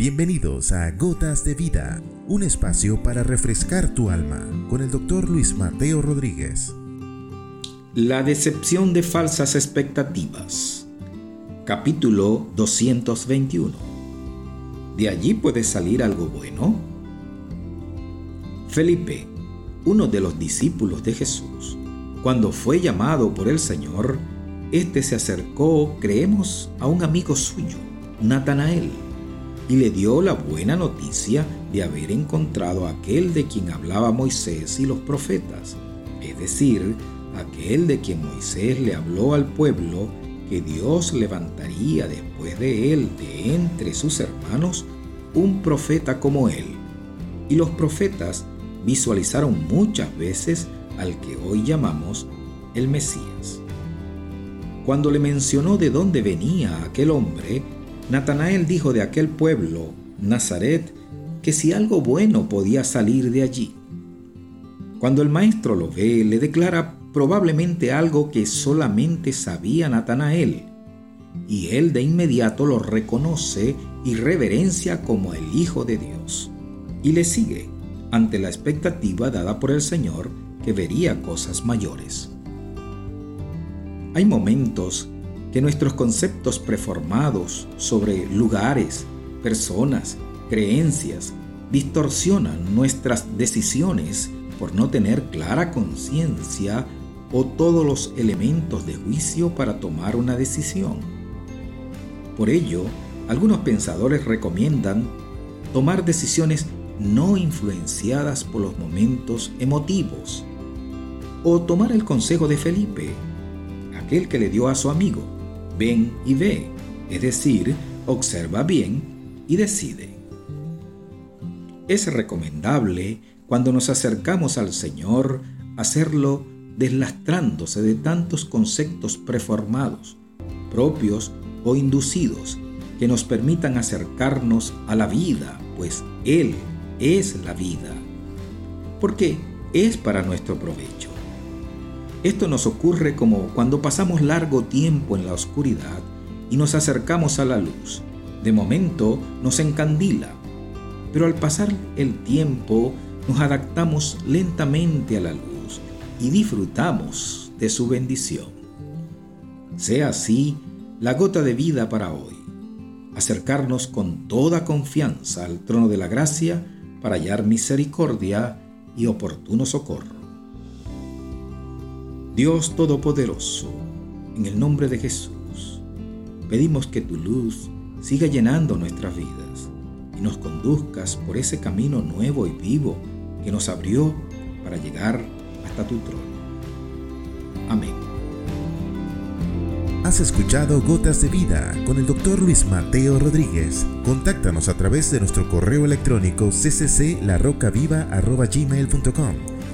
Bienvenidos a Gotas de Vida, un espacio para refrescar tu alma con el doctor Luis Mateo Rodríguez. La decepción de falsas expectativas. Capítulo 221. ¿De allí puede salir algo bueno? Felipe, uno de los discípulos de Jesús, cuando fue llamado por el Señor, este se acercó, creemos, a un amigo suyo, Natanael, y le dio la buena noticia de haber encontrado a aquel de quien hablaba Moisés y los profetas, es decir, aquel de quien Moisés le habló al pueblo que Dios levantaría después de él de entre sus hermanos un profeta como él. Y los profetas visualizaron muchas veces al que hoy llamamos el Mesías. Cuando le mencionó de dónde venía aquel hombre, Natanael dijo de aquel pueblo, Nazaret, que si algo bueno podía salir de allí. Cuando el maestro lo ve, le declara probablemente algo que solamente sabía Natanael, y él de inmediato lo reconoce y reverencia como el Hijo de Dios, y le sigue ante la expectativa dada por el Señor que vería cosas mayores. Hay momentos que nuestros conceptos preformados sobre lugares, personas, creencias, distorsionan nuestras decisiones por no tener clara conciencia o todos los elementos de juicio para tomar una decisión. Por ello, algunos pensadores recomiendan tomar decisiones no influenciadas por los momentos emotivos, o tomar el consejo de Felipe, aquel que le dio a su amigo, ven y ve, es decir, observa bien y decide. Es recomendable cuando nos acercamos al Señor hacerlo deslastrándose de tantos conceptos preformados, propios o inducidos, que nos permitan acercarnos a la vida, pues Él es la vida. Porque es para nuestro provecho. Esto nos ocurre como cuando pasamos largo tiempo en la oscuridad y nos acercamos a la luz. De momento nos encandila, pero al pasar el tiempo nos adaptamos lentamente a la luz y disfrutamos de su bendición. Sea así la gota de vida para hoy. Acercarnos con toda confianza al trono de la gracia para hallar misericordia y oportuno socorro. Dios Todopoderoso, en el nombre de Jesús, pedimos que tu luz siga llenando nuestras vidas y nos conduzcas por ese camino nuevo y vivo que nos abrió para llegar hasta tu trono. Amén. Has escuchado Gotas de Vida con el doctor Luis Mateo Rodríguez. Contáctanos a través de nuestro correo electrónico ccclarocaviva.gmail.com